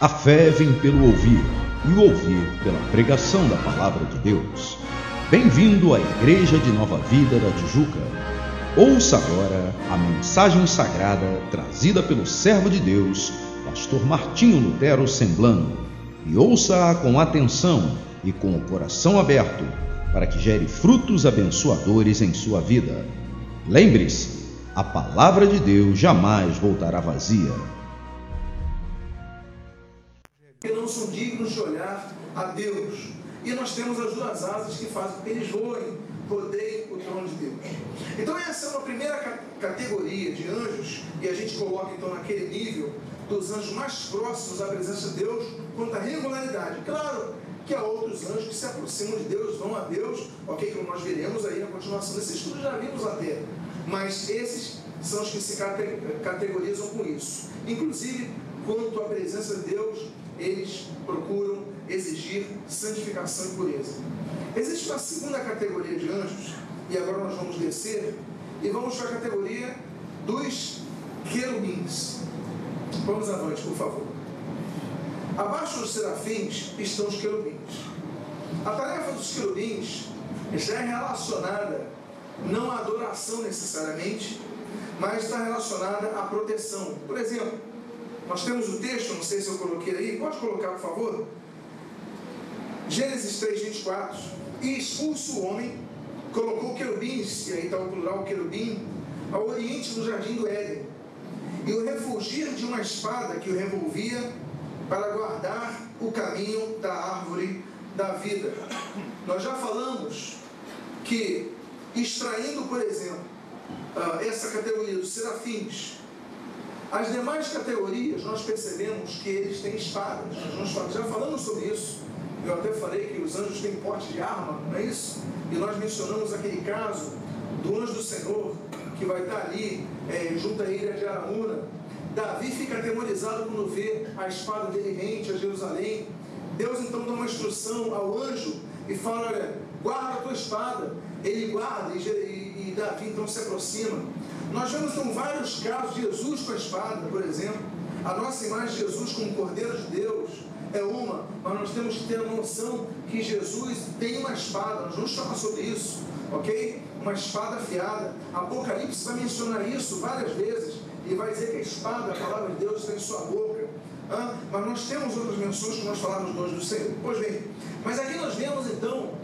A fé vem pelo ouvir, e o ouvir pela pregação da palavra de Deus. Bem-vindo à Igreja de Nova Vida da Tijuca. Ouça agora a mensagem sagrada trazida pelo servo de Deus, pastor Martinho Lutero Semblano, e ouça-a com atenção e com o coração aberto, para que gere frutos abençoadores em sua vida. Lembre-se, a palavra de Deus jamais voltará vazia que não são dignos de olhar a Deus. E nós temos as duas asas que fazem com que eles voem, rodeiem o trono de Deus. Então essa é uma primeira categoria de anjos, e a gente coloca então naquele nível dos anjos mais próximos à presença de Deus quanto à regularidade. Claro que há outros anjos que se aproximam de Deus, vão a Deus, ok? Como nós veremos aí na continuação desse estudo, já vimos até. Mas esses são os que se categorizam com isso. Inclusive, quanto à presença de Deus, eles procuram exigir santificação e pureza. Existe uma segunda categoria de anjos, e agora nós vamos descer, e vamos para a categoria dos querubins. Vamos avante, por favor. Abaixo dos serafins estão os querubins. A tarefa dos querubins já é relacionada não à adoração necessariamente, mas está relacionada à proteção. Por exemplo, nós temos o texto, não sei se eu coloquei aí, pode colocar, por favor? Gênesis 3, 24. E expulso o homem, colocou querubins, e aí está o plural querubim, ao oriente do jardim do Éden, e o refugir de uma espada que o revolvia para guardar o caminho da árvore da vida. Nós já falamos que, extraindo, por exemplo, ah, essa categoria dos serafins, as demais categorias, nós percebemos que eles têm espadas. Nós já falamos sobre isso. Eu até falei que os anjos têm porte de arma, não é isso? E nós mencionamos aquele caso do anjo do Senhor, que vai estar ali, é, junto à ilha de Araúna. Davi fica atemorizado quando vê a espada dele rente a Jerusalém. Deus então dá uma instrução ao anjo e fala: Olha, guarda a tua espada. Ele guarda e, e, e Davi então se aproxima. Nós vemos então vários casos Jesus com a espada, por exemplo. A nossa imagem de Jesus como Cordeiro de Deus é uma, mas nós temos que ter a noção que Jesus tem uma espada, nós vamos falar sobre isso, ok? Uma espada afiada. Apocalipse vai mencionar isso várias vezes e vai dizer que a espada, a palavra de Deus, está em sua boca. Ah, mas nós temos outras menções que nós falamos hoje do Senhor. Pois bem, mas aqui nós vemos então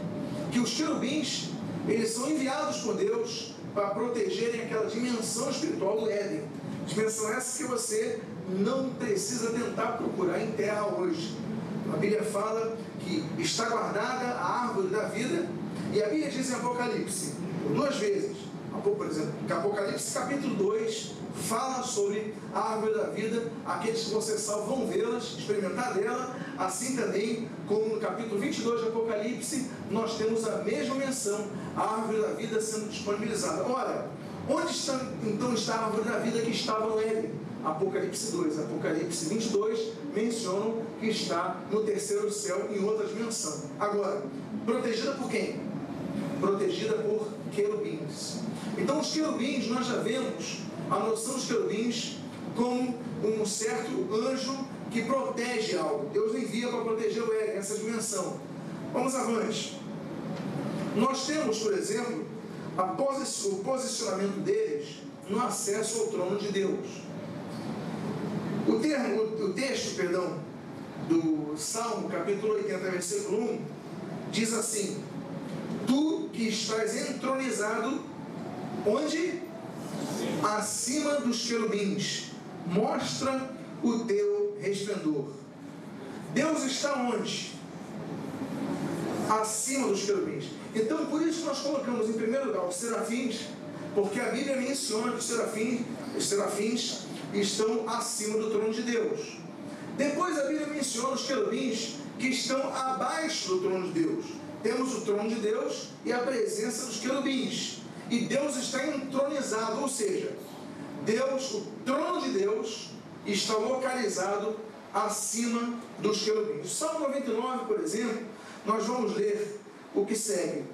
que os querubins, eles são enviados por Deus para protegerem aquela dimensão espiritual do Éden. Dimensão essa que você não precisa tentar procurar em terra hoje. A Bíblia fala que está guardada a árvore da vida, e a Bíblia diz em Apocalipse, duas vezes, por exemplo, Apocalipse capítulo 2 fala sobre a árvore da vida, aqueles que vão ser salvos vão vê-las, experimentar dela, assim também como no capítulo 22 de Apocalipse, nós temos a mesma menção, a árvore da vida sendo disponibilizada. Ora, onde está, então está a árvore da vida que estava no Éden? Apocalipse 2, Apocalipse 22 mencionam que está no terceiro céu em outra dimensão. Agora, protegida por quem? Protegida por querubins. Então, os querubins, nós já vemos a noção dos querubins como um certo anjo que protege algo. Deus envia para proteger o Éden, essa dimensão. Vamos avante. Nós temos, por exemplo, o posicionamento deles no acesso ao trono de Deus. O, termo, o texto, perdão, do Salmo, capítulo 80, versículo 1, diz assim: Tu que estás entronizado, onde? Acima dos querubins, mostra o teu resplendor. Deus está onde? Acima dos querubins. Então, por isso nós colocamos em primeiro lugar os serafins, porque a Bíblia menciona que os serafins, os serafins estão acima do trono de Deus. Depois a Bíblia menciona os querubins que estão abaixo do trono de Deus. Temos o trono de Deus e a presença dos querubins. E Deus está entronizado, ou seja, Deus, o trono de Deus, está localizado acima dos querubins. Salmo 99, por exemplo, nós vamos ler o que segue.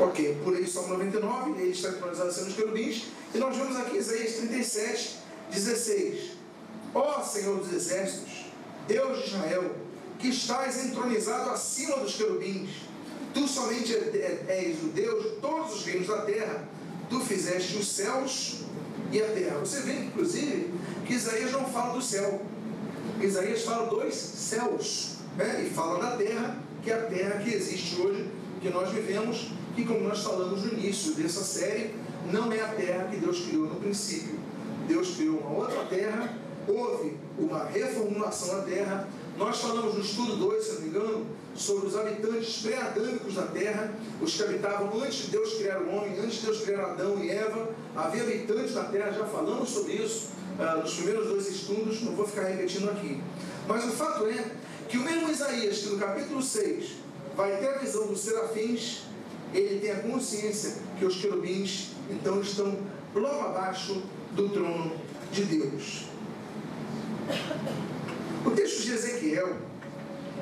Ok, por aí Salmo 99, ele está localizado acima dos querubins. E nós vemos aqui Isaías 37, 16. Ó Senhor dos Exércitos, Deus de Israel, que estás entronizado acima dos querubins, tu somente é, é, és o Deus de todos os reinos da terra, tu fizeste os céus e a terra. Você vê, inclusive, que Isaías não fala do céu, Isaías fala dos céus, né? e fala da terra, que é a terra que existe hoje, que nós vivemos, que como nós falamos no início dessa série, não é a terra que Deus criou no princípio. Deus criou uma outra terra, houve uma reformulação da terra. Nós falamos no estudo 2, se não me engano, sobre os habitantes pré-adâmicos da terra, os que habitavam antes de Deus criar o homem, antes de Deus criar Adão e Eva. Havia habitantes da terra, já falamos sobre isso uh, nos primeiros dois estudos, não vou ficar repetindo aqui. Mas o fato é que o mesmo Isaías, que no capítulo 6 vai ter a visão dos serafins, ele tem a consciência que os querubins então estão logo abaixo do trono de Deus. De Ezequiel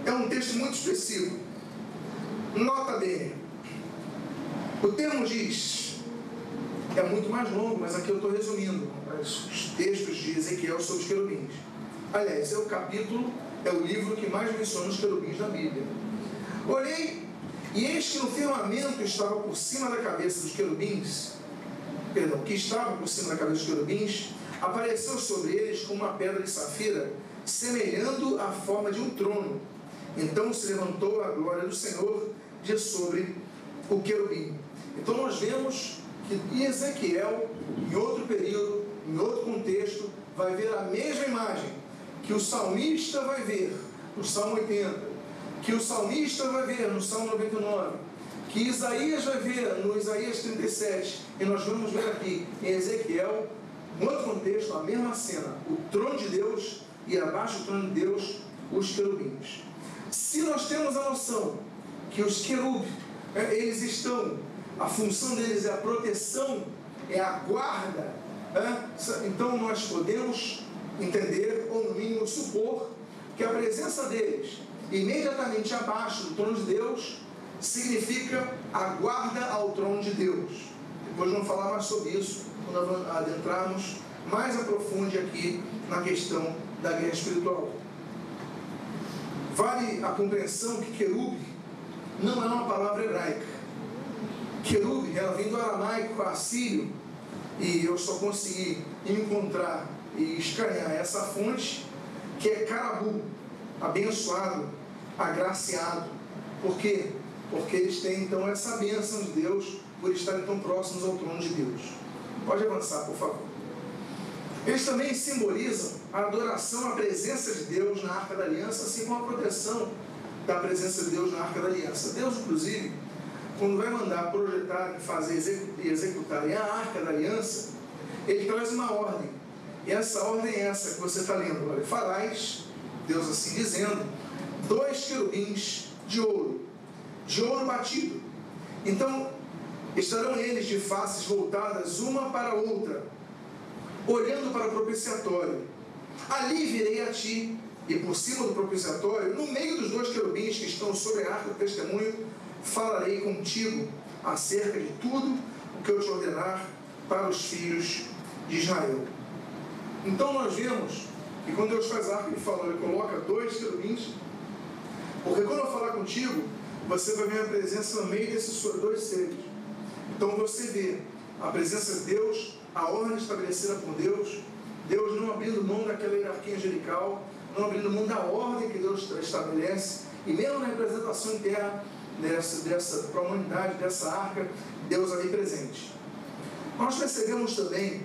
é um texto muito específico. Nota bem, o termo diz, é muito mais longo, mas aqui eu estou resumindo os textos de Ezequiel sobre os querubins. Aliás, é o capítulo, é o livro que mais menciona os querubins na Bíblia. Olhei, e eis que no firmamento estava por cima da cabeça dos querubins, perdão, que estava por cima da cabeça dos querubins, apareceu sobre eles como uma pedra de safira, semelhando a forma de um trono. Então se levantou a glória do Senhor de sobre o querubim. Então nós vemos que Ezequiel, em outro período, em outro contexto, vai ver a mesma imagem que o salmista vai ver no Salmo 80, que o salmista vai ver no Salmo 99, que Isaías vai ver no Isaías 37, e nós vamos ver aqui em Ezequiel, em outro contexto, a mesma cena, o trono de Deus e abaixo do trono de Deus, os querubins. Se nós temos a noção que os querubins, é, eles estão, a função deles é a proteção, é a guarda, é, então nós podemos entender, ou no mínimo supor, que a presença deles imediatamente abaixo do trono de Deus significa a guarda ao trono de Deus. Depois vamos falar mais sobre isso quando adentrarmos mais a profundo aqui na questão da guerra espiritual. Vale a compreensão que querub não é uma palavra hebraica. Querub, ela vem do aramaico assírio, e eu só consegui encontrar e escanear essa fonte, que é carabu, abençoado, agraciado. Por quê? Porque eles têm então essa bênção de Deus por estarem tão próximos ao trono de Deus. Pode avançar, por favor. Eles também simbolizam a adoração à presença de Deus na Arca da Aliança, assim como a proteção da presença de Deus na Arca da Aliança. Deus, inclusive, quando vai mandar projetar, fazer e executarem a Arca da Aliança, ele traz uma ordem. E essa ordem é essa que você está lendo. Olha, farais, Deus assim dizendo, dois querubins de ouro, de ouro batido. Então, estarão eles de faces voltadas uma para a outra, olhando para o propiciatório. Ali virei a ti, e por cima do propiciatório, no meio dos dois querubins que estão sobre a arca do testemunho, falarei contigo acerca de tudo o que eu te ordenar para os filhos de Israel. Então nós vemos que quando Deus faz a arca, ele fala, ele coloca dois querubins, porque quando eu falar contigo, você vai ver a presença no meio desses dois seres. Então você vê a presença de Deus a ordem estabelecida por Deus, Deus não abrindo mão daquela hierarquia angelical, não abrindo mão da ordem que Deus estabelece, e mesmo na representação interna dessa, dessa, para a humanidade, dessa arca, Deus ali presente. Nós percebemos também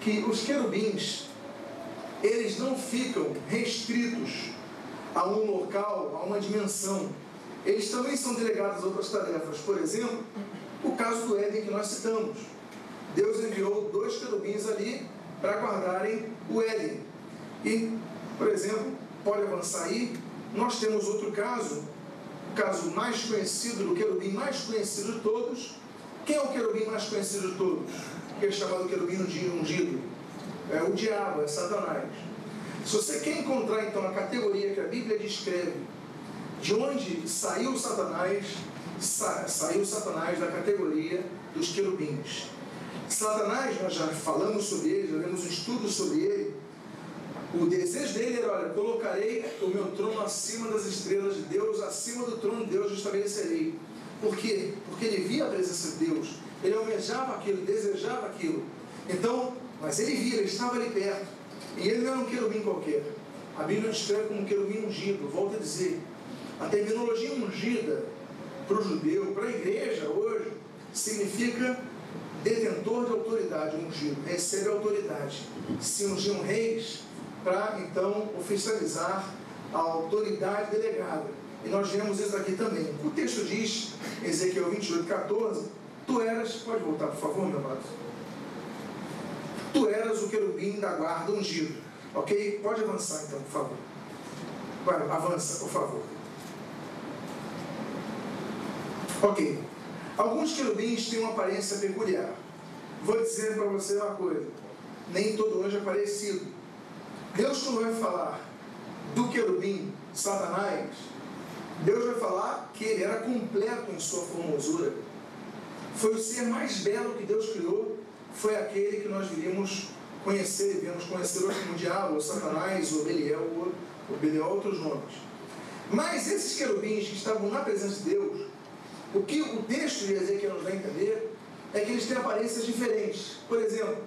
que os querubins, eles não ficam restritos a um local, a uma dimensão. Eles também são delegados a outras tarefas. Por exemplo, o caso do Éden que nós citamos. Deus enviou dois querubins ali para guardarem o Éden. E, por exemplo, pode avançar aí, nós temos outro caso, o caso mais conhecido, do querubim mais conhecido de todos. Quem é o querubim mais conhecido de todos? Que é chamado querubim ungido. É o diabo, é Satanás. Se você quer encontrar então a categoria que a Bíblia descreve, de onde saiu Satanás, sa saiu Satanás da categoria dos querubins. Satanás, nós já falamos sobre ele, já vemos um estudo sobre ele. O desejo dele era: olha, colocarei o meu trono acima das estrelas de Deus, acima do trono de Deus eu estabelecerei. Por quê? Porque ele via a presença de Deus, ele almejava aquilo, desejava aquilo. Então, mas ele via, ele estava ali perto. E ele não era um querubim qualquer. A Bíblia descreve como um querubim ungido. Volto a dizer, a terminologia ungida para o judeu, para a igreja hoje, significa detentor de autoridade, ungido, recebe autoridade. Se ungiam reis para então oficializar a autoridade delegada. E nós vemos isso aqui também. O texto diz, Ezequiel 28, 14, tu eras, pode voltar por favor, meu amado. Tu eras o querubim da guarda ungido. Ok? Pode avançar então, por favor. Vai, avança, por favor. Ok. Alguns querubins têm uma aparência peculiar. Vou dizer para você uma coisa: nem todo anjo é parecido. Deus, quando vai falar do querubim, Satanás, Deus vai falar que ele era completo em sua formosura. Foi o ser mais belo que Deus criou, foi aquele que nós viríamos conhecer, viemos conhecer hoje como diabo, ou Satanás, ou Beliel, ou, ou Belial, outros nomes. Mas esses querubins que estavam na presença de Deus, o que o texto de Ezequiel nos dá a entender é que eles têm aparências diferentes. Por exemplo,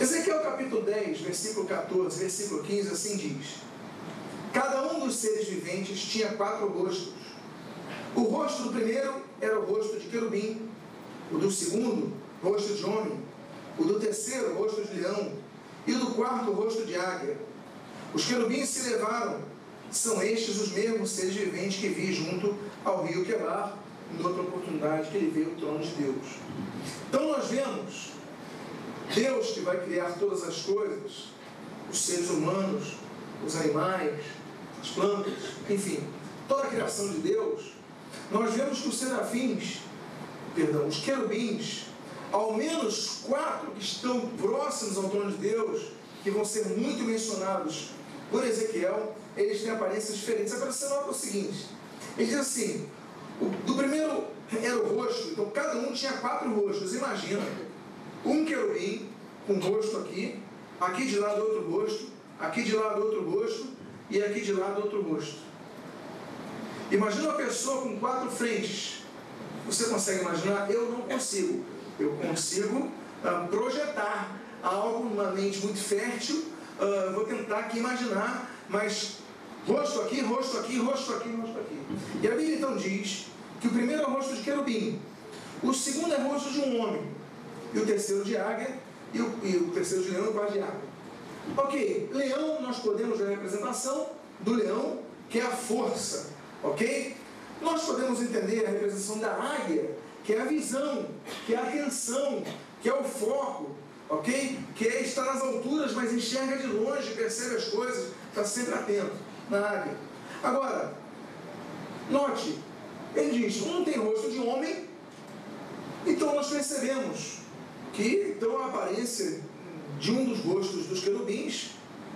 Ezequiel capítulo 10, versículo 14, versículo 15, assim diz: Cada um dos seres viventes tinha quatro rostos. O rosto do primeiro era o rosto de querubim, o do segundo, rosto de homem, o do terceiro, rosto de leão, e o do quarto, rosto de águia. Os querubins se levaram são estes os mesmos seres viventes que vi junto ao rio Quebar, em outra oportunidade que ele veio ao trono de Deus. Então nós vemos Deus que vai criar todas as coisas, os seres humanos, os animais, as plantas, enfim, toda a criação de Deus, nós vemos que os serafins, perdão, os querubins, ao menos quatro que estão próximos ao trono de Deus, que vão ser muito mencionados por Ezequiel, eles têm aparências diferentes. Agora você nota o seguinte: ele diz assim, o, do primeiro era o rosto, então cada um tinha quatro rostos. Imagina, um querubim com um rosto aqui, aqui de lado outro rosto, aqui de lado outro rosto e aqui de lado outro rosto. Imagina uma pessoa com quatro frentes. Você consegue imaginar? Eu não consigo. Eu consigo uh, projetar algo numa mente muito fértil. Uh, vou tentar aqui imaginar, mas Rosto aqui, rosto aqui, rosto aqui, rosto aqui. E a Bíblia então diz que o primeiro é o rosto de querubim, o segundo é o rosto de um homem, e o terceiro de águia, e o, e o terceiro de leão e o quarto de águia. Ok, leão, nós podemos ver a representação do leão, que é a força, ok? Nós podemos entender a representação da águia, que é a visão, que é a atenção, que é o foco, ok? Que é estar nas alturas, mas enxerga de longe, percebe as coisas, está sempre atento na águia. Agora, note, ele diz, um tem rosto de homem, então nós percebemos que então a aparência de um dos rostos dos querubins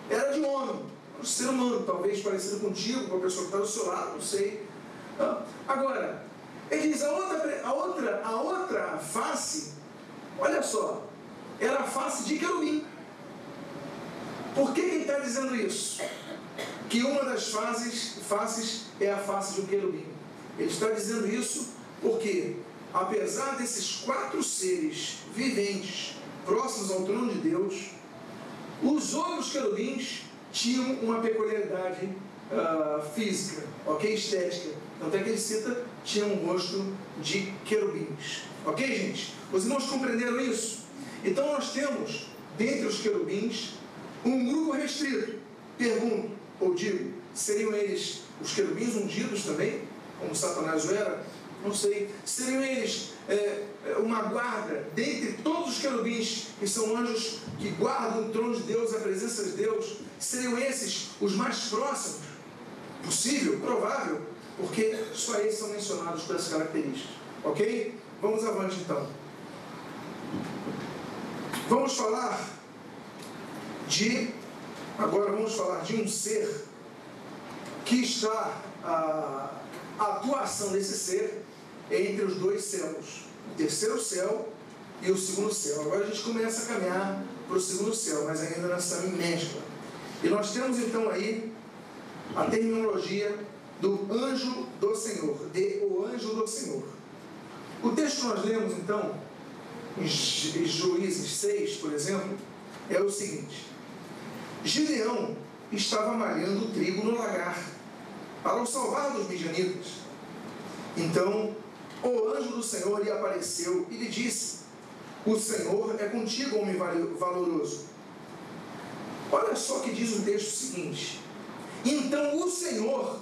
era de homem, um ser humano, talvez parecido contigo, com a pessoa que está do seu lado, não sei. Agora, ele diz, a outra, a outra, a outra face, olha só, era a face de querubim. Por que ele está dizendo isso? Que uma das fases, faces é a face de um querubim. Ele está dizendo isso porque, apesar desses quatro seres viventes próximos ao trono de Deus, os outros querubins tinham uma peculiaridade uh, física, ok? Estética. Tanto é que ele cita, tinha um rosto de querubins. Ok, gente? Os irmãos compreenderam isso? Então nós temos, dentre os querubins, um grupo restrito. Pergunto, ou digo, seriam eles os querubins ungidos também, como Satanás era? Não sei. Seriam eles é, é, uma guarda dentre todos os querubins que são anjos que guardam o trono de Deus, a presença de Deus? Seriam esses os mais próximos? Possível? Provável? Porque só eles são mencionados por essas características. Ok? Vamos avante então. Vamos falar de Agora vamos falar de um ser que está a, a atuação desse ser entre os dois céus, o terceiro céu e o segundo céu. Agora a gente começa a caminhar para o segundo céu, mas ainda nessa mescla. E nós temos então aí a terminologia do anjo do Senhor, de o anjo do Senhor. O texto que nós lemos então, em Juízes 6, por exemplo, é o seguinte: Gideão estava malhando trigo no lagar para o salvar dos midianitas. Então o anjo do Senhor lhe apareceu e lhe disse: O Senhor é contigo, homem valoroso. Olha só que diz o texto seguinte: Então o Senhor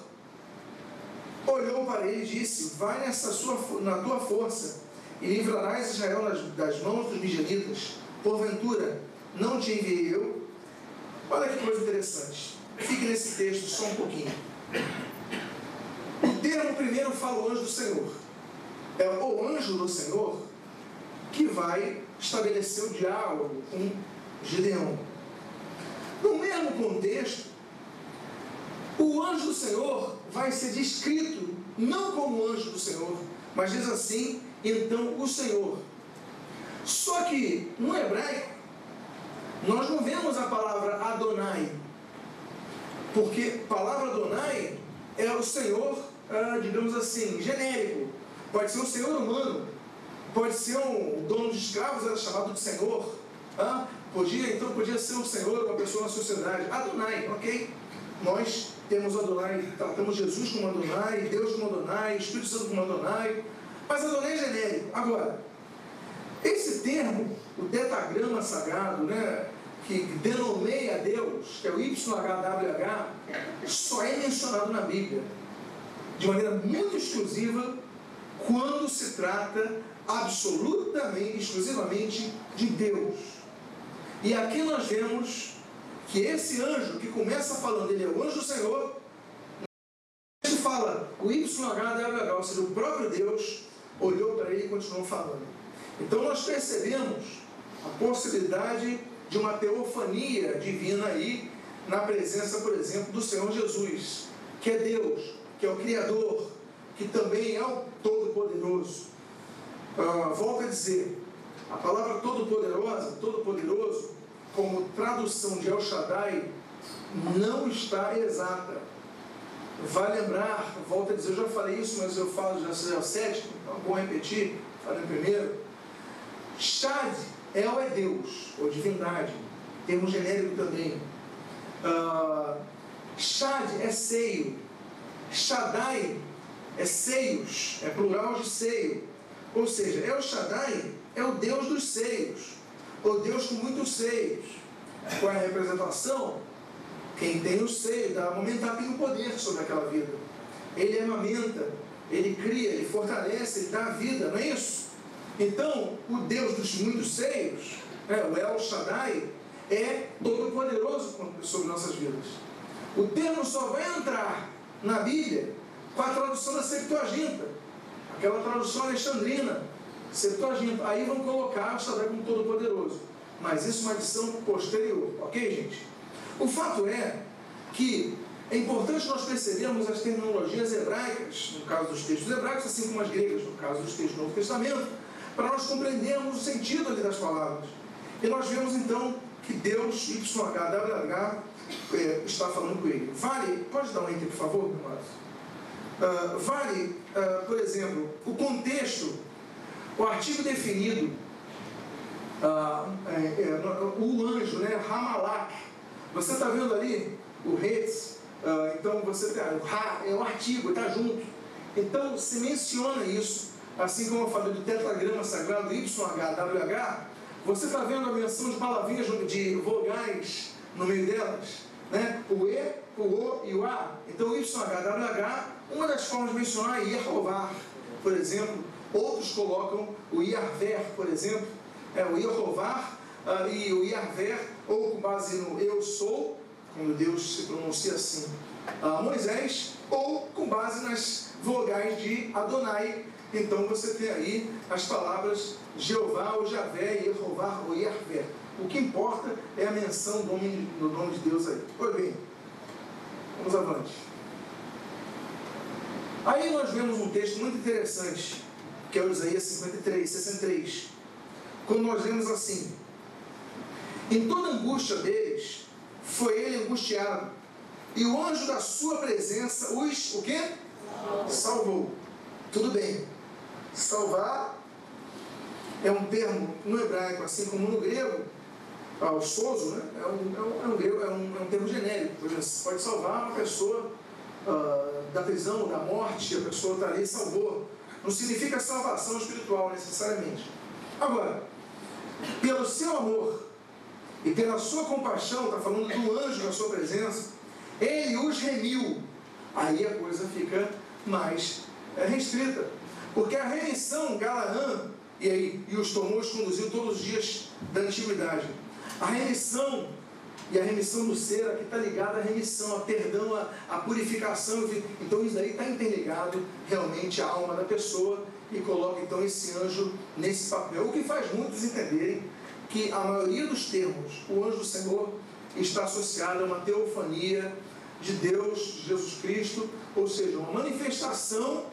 olhou para ele e disse: Vai nessa sua, na tua força e livrarás Israel das mãos dos midianitas. Porventura, não te enviei eu? Olha que coisa interessante. Fique nesse texto só um pouquinho. O termo primeiro fala o anjo do Senhor. É o anjo do Senhor que vai estabelecer o diálogo com Gideão. No mesmo contexto, o anjo do Senhor vai ser descrito não como anjo do Senhor, mas diz assim: então o Senhor. Só que no hebraico, nós não vemos a palavra Adonai, porque a palavra Adonai é o Senhor, ah, digamos assim, genérico. Pode ser um Senhor humano, pode ser um dono de escravos, era chamado de Senhor. Ah, podia, então podia ser um Senhor, uma pessoa na sociedade. Adonai, ok? Nós temos Adonai, tratamos Jesus como Adonai, Deus como Adonai, Espírito Santo como Adonai, mas Adonai é genérico. Agora, esse termo, o detagrama sagrado, né, que denomeia Deus, que é o YHWH, só é mencionado na Bíblia de maneira muito exclusiva quando se trata absolutamente, exclusivamente de Deus. E aqui nós vemos que esse anjo que começa falando, ele é o anjo do Senhor, ele fala o YHWH, ou seja, o próprio Deus olhou para ele e continuou falando. Então nós percebemos a possibilidade de uma teofania divina aí, na presença, por exemplo, do Senhor Jesus, que é Deus, que é o Criador, que também é o Todo-Poderoso. Ah, volto a dizer, a palavra Todo-Poderosa, Todo-Poderoso, como tradução de El Shaddai, não está exata. Vai lembrar, volto a dizer, eu já falei isso, mas eu falo já é o sétimo, então é bom repetir, falei primeiro. Shad, El é Deus, ou divindade, termo genérico também. Uh, Shad é seio, Shaddai é seios, é plural de seio. Ou seja, El Shaddai é o Deus dos seios, o Deus com muitos seios. Qual é a representação? Quem tem o seio, da momentar tem o poder sobre aquela vida. Ele amamenta, ele cria, ele fortalece, ele dá a vida, não é isso? Então, o Deus dos muitos seios, é, o El Shaddai, é todo poderoso sobre nossas vidas. O termo só vai entrar na Bíblia com a tradução da Septuaginta, aquela tradução alexandrina, Septuaginta. Aí vão colocar o Shaddai como todo poderoso. Mas isso é uma adição posterior, ok, gente? O fato é que é importante nós percebermos as terminologias hebraicas, no caso dos textos hebraicos, assim como as gregas, no caso dos textos do Novo Testamento, para nós compreendermos o sentido ali das palavras. E nós vemos então que Deus, YHWH, é, está falando com ele. Vale, pode dar um enter, por favor, meu uh, Vale, uh, por exemplo, o contexto, o artigo definido, uh, é, é, o anjo, né, Ramalak, você está vendo ali o Hetz, uh, então você tem o Ra, é o artigo, está junto. Então se menciona isso, assim como eu falei do tetragrama sagrado YHWH, você está vendo a menção de palavrinhas de vogais no meio delas, né? o E, o O e o A. Então YHWH, uma das formas de mencionar é Yehovah, por exemplo. Outros colocam o Yarver, por exemplo, é o Yehovah uh, e o Yahvé, ou com base no eu sou, quando Deus se pronuncia assim, uh, Moisés, ou com base nas vogais de Adonai. Então você tem aí as palavras Jeová ou Javé, Yehová ou Yahvé. O que importa é a menção do nome, do nome de Deus aí. Pois bem, vamos avante. Aí nós vemos um texto muito interessante, que é o Isaías 53, 63. Quando nós vemos assim: Em toda angústia deles, foi ele angustiado. E o anjo da sua presença os, o quê? Salvou. Tudo bem. Salvar é um termo no hebraico, assim como no grego, ah, o sozo, né? é, um, é, um, é, um, é, um, é um termo genérico. Por exemplo, você pode salvar uma pessoa ah, da prisão, da morte, a pessoa está ali e salvou. Não significa salvação espiritual necessariamente. Agora, pelo seu amor e pela sua compaixão, está falando do anjo na sua presença, ele os remiu. Aí a coisa fica mais é, restrita. Porque a remissão, Galaã, e aí, e os tomou e conduziu todos os dias da antiguidade. A remissão e a remissão do ser aqui está ligada à remissão, a perdão, a purificação. Então isso daí está interligado realmente à alma da pessoa e coloca então esse anjo nesse papel. O que faz muitos entenderem que a maioria dos termos, o anjo do Senhor, está associado a uma teofania de Deus, de Jesus Cristo, ou seja, uma manifestação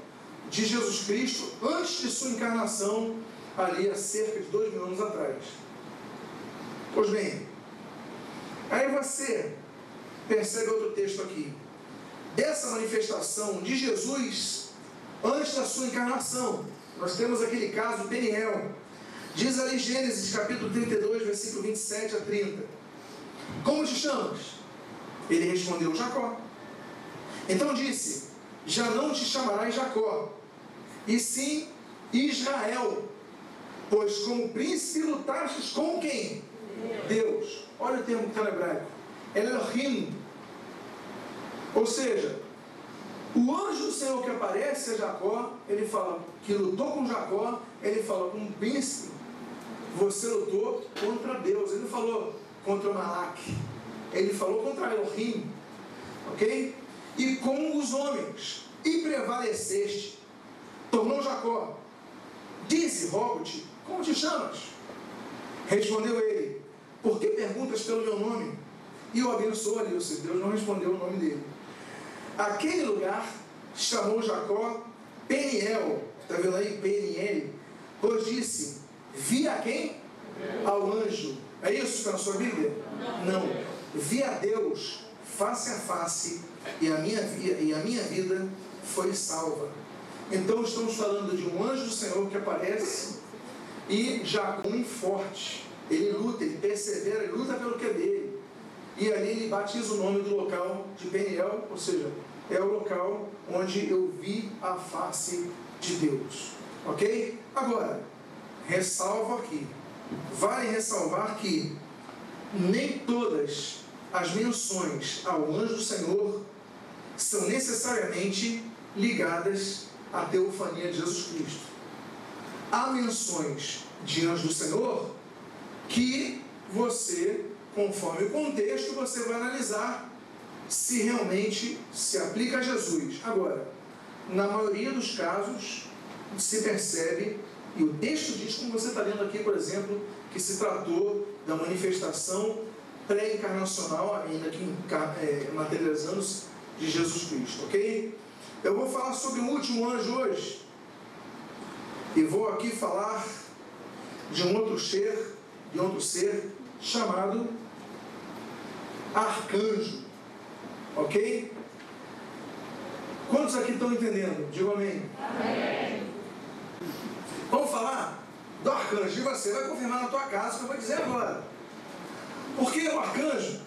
de Jesus Cristo antes de sua encarnação, ali há cerca de dois mil anos atrás. Pois bem, aí você percebe outro texto aqui. Dessa manifestação de Jesus antes da sua encarnação, nós temos aquele caso de Peniel. Diz ali Gênesis capítulo 32, versículo 27 a 30. Como te chamas? Ele respondeu: Jacó. Então disse: Já não te chamarás Jacó, e sim Israel, pois como príncipe lutastes com quem? Deus. Olha o termo que está no hebraico: Elohim. Ou seja, o anjo do Senhor que aparece a Jacó, ele fala que lutou com Jacó, ele fala com um príncipe, você lutou contra Deus. Ele não falou contra Malak, ele falou contra Elohim, ok? E com os homens, e prevaleceste, tornou Jacó, disse, rogo-te, como te chamas? Respondeu ele, por que perguntas pelo meu nome? E o abençoou ali, ou seja, Deus não respondeu o nome dele. Aquele lugar chamou Jacó Peniel, está vendo aí? Peniel, pois disse, vi a quem? Ao anjo. É isso que está na sua Bíblia? Não. Vi a Deus face a face e a minha, e a minha vida foi salva. Então estamos falando de um anjo do Senhor que aparece e Jacó é forte. Ele luta, ele persevera, ele luta pelo que é dele. E ali ele batiza o nome do local de Peniel, ou seja, é o local onde eu vi a face de Deus. Ok? Agora, ressalvo aqui. Vale ressalvar que nem todas as menções ao anjo do Senhor são necessariamente ligadas à teofania de Jesus Cristo. Há menções de anjo do Senhor que você, conforme o contexto, você vai analisar se realmente se aplica a Jesus. Agora, na maioria dos casos, se percebe, e o texto diz, como você está lendo aqui, por exemplo, que se tratou da manifestação pré-encarnacional, ainda que é, materializando-se, de Jesus Cristo, ok? Eu vou falar sobre o último anjo hoje, e vou aqui falar de um outro ser, de outro ser chamado arcanjo. Ok? Quantos aqui estão entendendo? Digo amém. amém. Vamos falar do arcanjo. E você vai confirmar na tua casa o que eu vou dizer agora. Porque o arcanjo,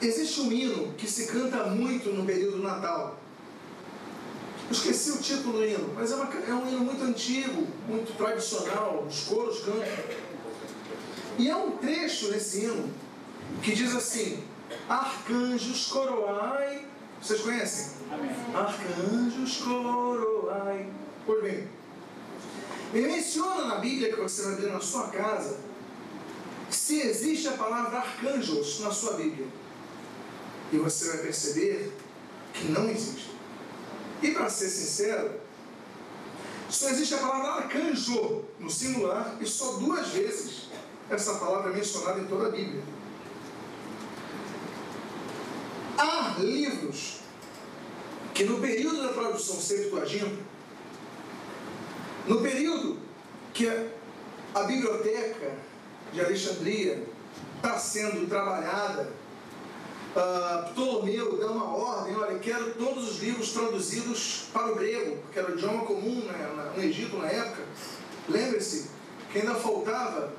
existe um hino que se canta muito no período do Natal. Eu esqueci o título do hino, mas é, uma, é um hino muito antigo, muito tradicional, os coros cantam. E há um trecho nesse hino que diz assim: Arcanjos coroai. Vocês conhecem? Amém. Arcanjos coroai. Pois bem, ele menciona na Bíblia que você vai ver na sua casa se existe a palavra arcanjos na sua Bíblia. E você vai perceber que não existe. E para ser sincero, só existe a palavra arcanjo no singular e só duas vezes essa palavra é mencionada em toda a Bíblia. Há livros que no período da tradução Septuaginta, no período que a biblioteca de Alexandria está sendo trabalhada, uh, Ptolomeu dá uma ordem, olha, quero todos os livros traduzidos para o grego, porque era o idioma comum né, no Egito na época. Lembre-se que ainda faltava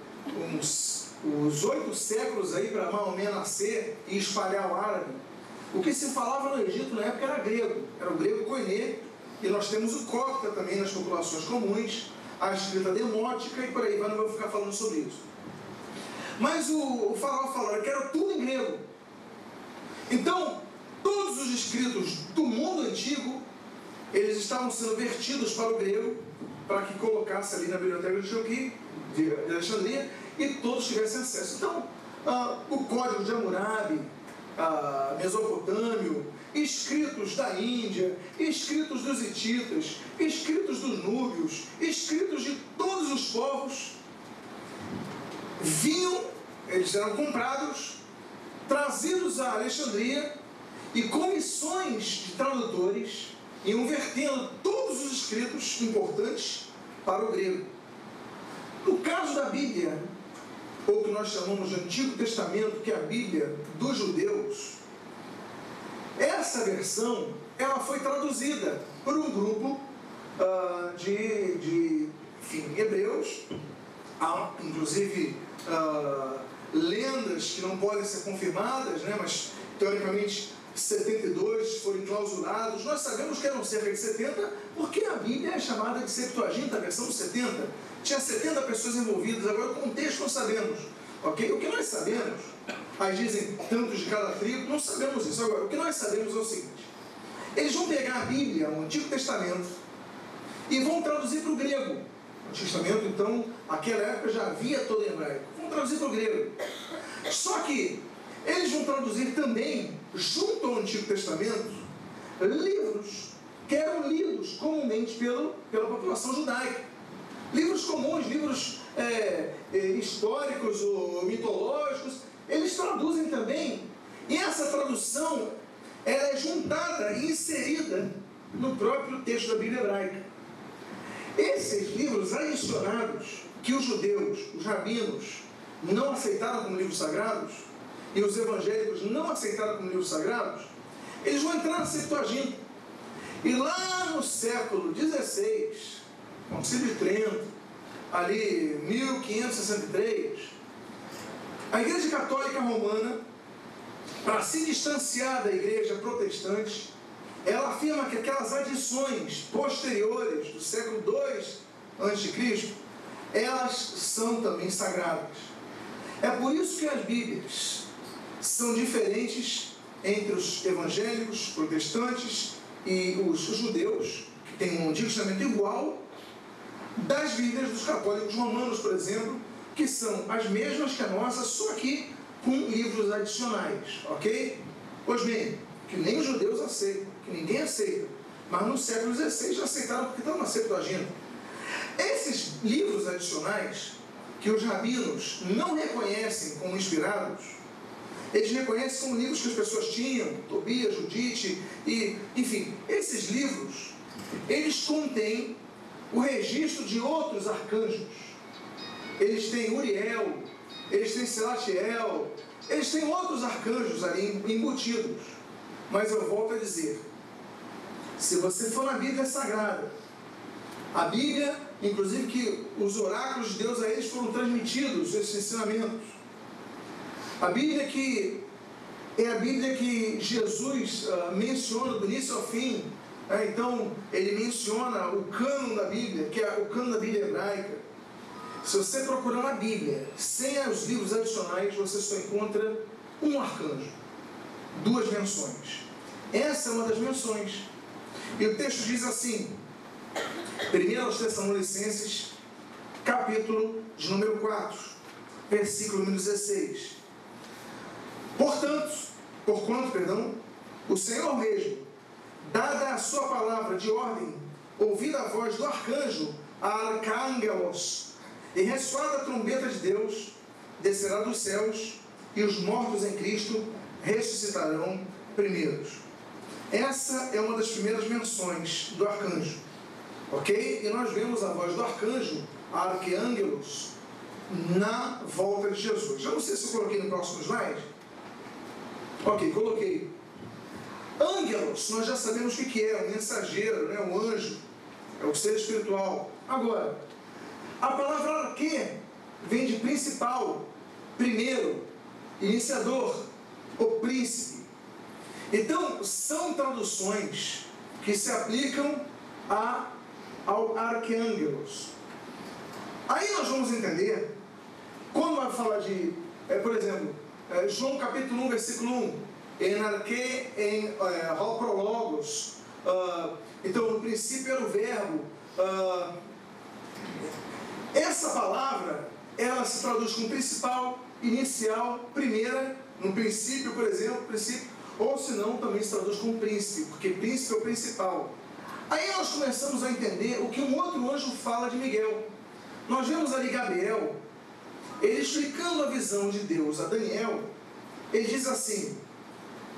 uns os oito séculos aí para Maomé nascer e espalhar o árabe. O que se falava no Egito na época era grego, era o grego koiné, e nós temos o copta também nas populações comuns, a escrita demótica e por aí vai, não vou ficar falando sobre isso. Mas o, o faraó falou, eu quero tudo em grego. Então, todos os escritos do mundo antigo, eles estavam sendo vertidos para o grego, para que colocasse ali na biblioteca de Alexandria, e todos tivessem acesso. Então, ah, o Código de Hammurabi, ah, Mesopotâmio, escritos da Índia, escritos dos hititas, escritos dos núbios, escritos de todos os povos, vinham, eles eram comprados, trazidos a Alexandria e comissões de tradutores iam vertendo todos os escritos importantes para o grego. No caso da Bíblia, ou que nós chamamos de Antigo Testamento, que é a Bíblia dos judeus, essa versão ela foi traduzida por um grupo uh, de, de enfim, hebreus, inclusive uh, lendas que não podem ser confirmadas, né, mas teoricamente 72 foram enclausurados. Nós sabemos que eram cerca de 70, porque a Bíblia é chamada de Septuaginta, a versão 70. Tinha 70 pessoas envolvidas, agora o contexto não sabemos. Ok? O que nós sabemos, aí dizem tantos de cada tribo, não sabemos isso. Agora, o que nós sabemos é o seguinte: eles vão pegar a Bíblia, o Antigo Testamento, e vão traduzir para o grego. O Antigo Testamento, então, naquela época já havia todo hebraico. Traduzir para o grego. Só que eles vão traduzir também, junto ao Antigo Testamento, livros que eram lidos comumente pelo, pela população judaica. Livros comuns, livros é, é, históricos ou mitológicos, eles traduzem também. E essa tradução ela é juntada e inserida no próprio texto da Bíblia hebraica. Esses livros adicionados, que os judeus, os rabinos, não aceitaram como livros sagrados, e os evangélicos não aceitaram como livros sagrados, eles vão entrar na Septuaginta. E lá no século XVI, Concílio de Trento, ali 1563, a Igreja Católica Romana, para se distanciar da Igreja Protestante, ela afirma que aquelas adições posteriores do século II a.C., elas são também sagradas. É por isso que as Bíblias são diferentes entre os evangélicos, protestantes e os judeus, que têm um Antigo Testamento igual, das Bíblias dos católicos romanos, por exemplo, que são as mesmas que a nossa, só que com livros adicionais, ok? Pois bem, que nem os judeus aceitam, que ninguém aceita, mas no século XVI já aceitaram porque estão na Septuaginta. Esses livros adicionais, que os rabinos não reconhecem como inspirados, eles reconhecem como livros que as pessoas tinham, Tobias, Judite, e, enfim, esses livros, eles contêm o registro de outros arcanjos. Eles têm Uriel, eles têm Selatiel, eles têm outros arcanjos ali embutidos. Mas eu volto a dizer, se você for na Bíblia Sagrada, a Bíblia, inclusive que os oráculos de Deus a eles foram transmitidos, esses ensinamentos. A Bíblia que é a Bíblia que Jesus uh, menciona do início ao fim, é, então, ele menciona o cano da Bíblia, que é o cano da Bíblia hebraica. Se você procurar na Bíblia, sem os livros adicionais, você só encontra um arcanjo, duas menções. Essa é uma das menções. E o texto diz assim, 1 Tessalonicenses, capítulo de número 4, versículo número 16. Portanto, porquanto, perdão, o Senhor mesmo dada a sua palavra de ordem, ouvida a voz do arcanjo, arcângelos, e ressoada a trombeta de Deus, descerá dos céus, e os mortos em Cristo ressuscitarão primeiros. Essa é uma das primeiras menções do arcanjo. Ok? E nós vemos a voz do arcanjo, arcângelos, na volta de Jesus. Eu não sei se eu coloquei no próximo slide. Ok, coloquei. Ângelos, nós já sabemos o que é, o mensageiro, né, o anjo, é o ser espiritual. Agora, a palavra arque vem de principal, primeiro, iniciador, o príncipe. Então, são traduções que se aplicam a, ao arquângelos. Aí nós vamos entender, quando vai falar de, é, por exemplo, é, João capítulo 1, versículo 1, em arque, em é, prologos, uh, então no princípio era o verbo, uh, essa palavra, ela se traduz com principal, inicial, primeira, no princípio, por exemplo, princípio, ou se não, também se traduz com príncipe, porque príncipe é o principal. Aí nós começamos a entender o que um outro anjo fala de Miguel. Nós vemos ali Gabriel, ele explicando a visão de Deus a Daniel, ele diz assim: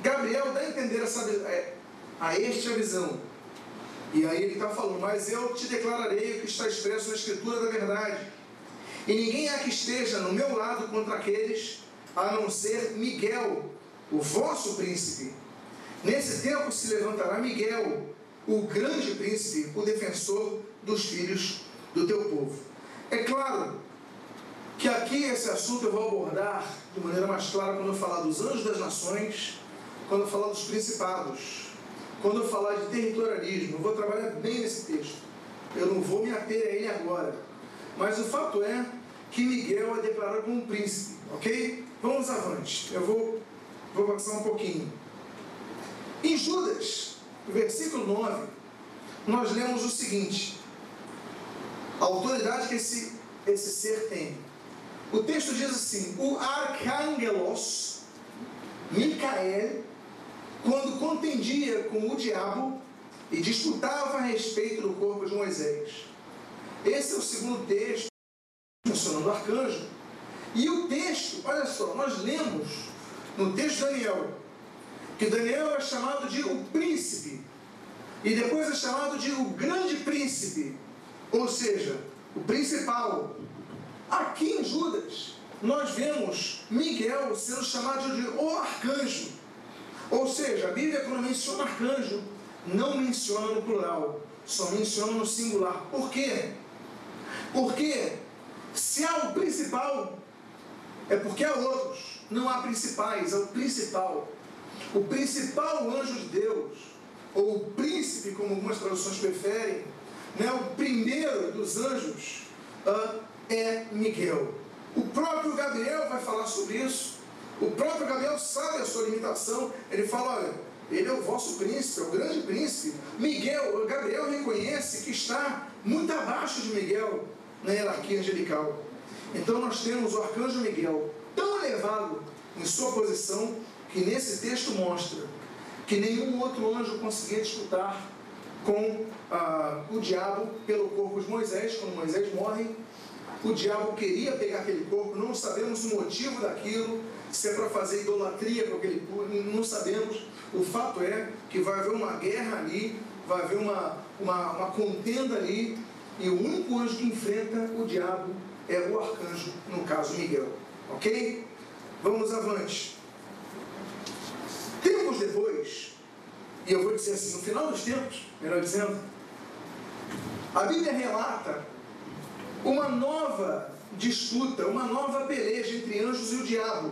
Gabriel dá a entender essa, é, a este a visão. E aí ele está falando, mas eu te declararei o que está expresso na Escritura da verdade. E ninguém há que esteja no meu lado contra aqueles, a não ser Miguel, o vosso príncipe. Nesse tempo se levantará Miguel, o grande príncipe, o defensor dos filhos do teu povo. É claro que aqui esse assunto eu vou abordar de maneira mais clara quando eu falar dos anjos das nações, quando eu falar dos principados, quando eu falar de territorialismo. Eu vou trabalhar bem nesse texto. Eu não vou me ater a ele agora. Mas o fato é que Miguel é declarado como um príncipe, ok? Vamos avante. Eu vou, vou passar um pouquinho. Em Judas, no versículo 9, nós lemos o seguinte: a autoridade que esse, esse ser tem. O texto diz assim: o arcângelos, Micael, quando contendia com o diabo e disputava a respeito do corpo de Moisés. Esse é o segundo texto, mencionando o arcanjo. E o texto, olha só, nós lemos no texto de Daniel, que Daniel é chamado de o príncipe, e depois é chamado de o grande príncipe, ou seja, o principal. Aqui em Judas, nós vemos Miguel sendo chamado de o arcanjo. Ou seja, a Bíblia, quando menciona arcanjo, não menciona no plural, só menciona no singular. Por quê? Porque se há o principal, é porque há outros. Não há principais, é o principal. O principal anjo de Deus, ou o príncipe, como algumas traduções preferem, né, o primeiro dos anjos uh, é Miguel. O próprio Gabriel vai falar sobre isso. O próprio Gabriel sabe a sua limitação. Ele fala: olha, ele é o vosso príncipe, é o grande príncipe. Miguel, Gabriel reconhece que está muito abaixo de Miguel na hierarquia angelical. Então nós temos o arcanjo Miguel tão elevado em sua posição que nesse texto mostra que nenhum outro anjo conseguia disputar com ah, o diabo pelo corpo de Moisés, quando Moisés morre. O diabo queria pegar aquele corpo, não sabemos o motivo daquilo, se é para fazer idolatria com aquele corpo, não sabemos. O fato é que vai haver uma guerra ali, vai haver uma, uma, uma contenda ali, e o único anjo que enfrenta o diabo é o arcanjo, no caso Miguel. Ok? Vamos avante. Tempos depois, e eu vou dizer assim, no final dos tempos, melhor dizendo, a Bíblia relata uma nova disputa, uma nova peleja entre anjos e o diabo.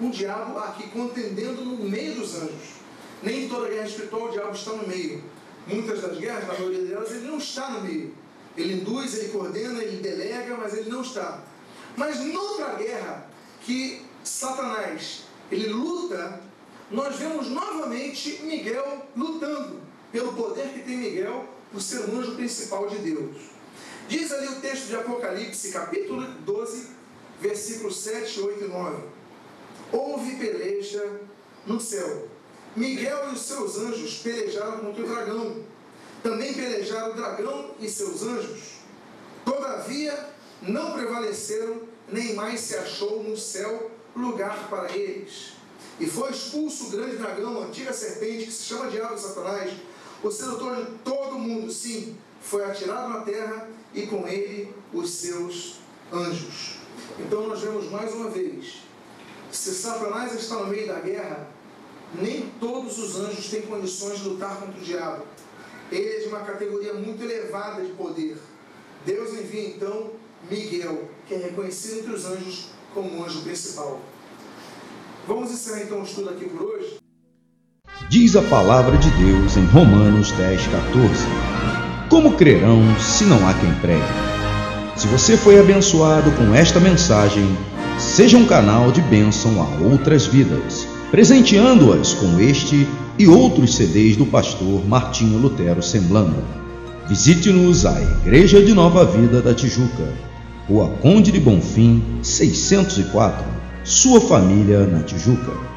Um diabo aqui contendendo no meio dos anjos. Nem toda guerra espiritual o diabo está no meio. Muitas das guerras, na maioria delas, ele não está no meio. Ele induz, ele coordena, ele delega, mas ele não está. Mas noutra guerra que Satanás ele luta, nós vemos novamente Miguel lutando pelo poder que tem Miguel por ser o anjo principal de Deus. Diz ali o texto de Apocalipse, capítulo 12, versículos 7, 8 e 9. Houve peleja no céu. Miguel e os seus anjos pelejaram contra o dragão. Também pelejaram o dragão e seus anjos. Todavia, não prevaleceram, nem mais se achou no céu lugar para eles. E foi expulso o grande dragão, a antiga serpente, que se chama Diabo e Satanás, o sedutor de todo mundo, sim, foi atirado na terra e com ele os seus anjos. Então nós vemos mais uma vez: se Satanás está no meio da guerra, nem todos os anjos têm condições de lutar contra o diabo. Ele é de uma categoria muito elevada de poder. Deus envia então Miguel, que é reconhecido entre os anjos como o anjo principal. Vamos encerrar então o estudo aqui por hoje. Diz a palavra de Deus em Romanos 10, 14: Como crerão se não há quem pregue? Se você foi abençoado com esta mensagem, seja um canal de bênção a outras vidas, presenteando-as com este e outros CDs do pastor Martinho Lutero Semblando. Visite-nos à Igreja de Nova Vida da Tijuca, Rua Conde de Bonfim, 604, sua família na Tijuca.